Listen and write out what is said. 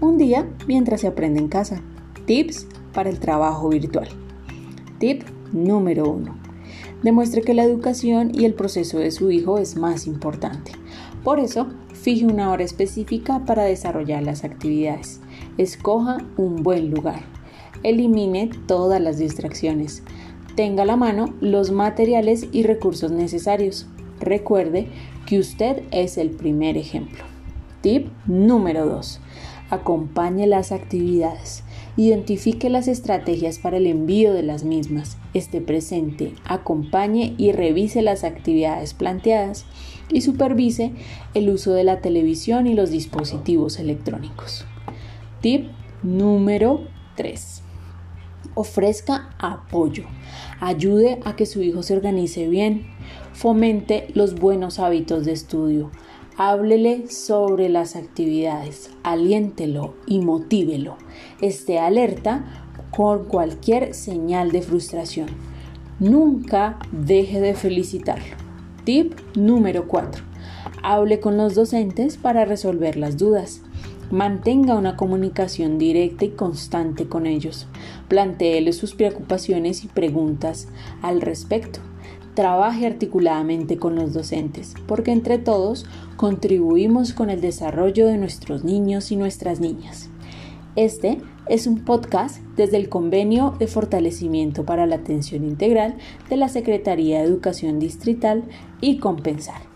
un día mientras se aprende en casa. Tips para el trabajo virtual. Tip número 1. Demuestre que la educación y el proceso de su hijo es más importante. Por eso, fije una hora específica para desarrollar las actividades. Escoja un buen lugar. Elimine todas las distracciones. Tenga a la mano los materiales y recursos necesarios. Recuerde que usted es el primer ejemplo. Tip número 2. Acompañe las actividades. Identifique las estrategias para el envío de las mismas. Esté presente, acompañe y revise las actividades planteadas y supervise el uso de la televisión y los dispositivos electrónicos. Tip número 3. Ofrezca apoyo. Ayude a que su hijo se organice bien. Fomente los buenos hábitos de estudio. Háblele sobre las actividades, aliéntelo y motívelo. Esté alerta con cualquier señal de frustración. Nunca deje de felicitarlo. Tip número 4. Hable con los docentes para resolver las dudas. Mantenga una comunicación directa y constante con ellos. Plantéele sus preocupaciones y preguntas al respecto. Trabaje articuladamente con los docentes, porque entre todos contribuimos con el desarrollo de nuestros niños y nuestras niñas. Este es un podcast desde el Convenio de Fortalecimiento para la Atención Integral de la Secretaría de Educación Distrital y Compensar.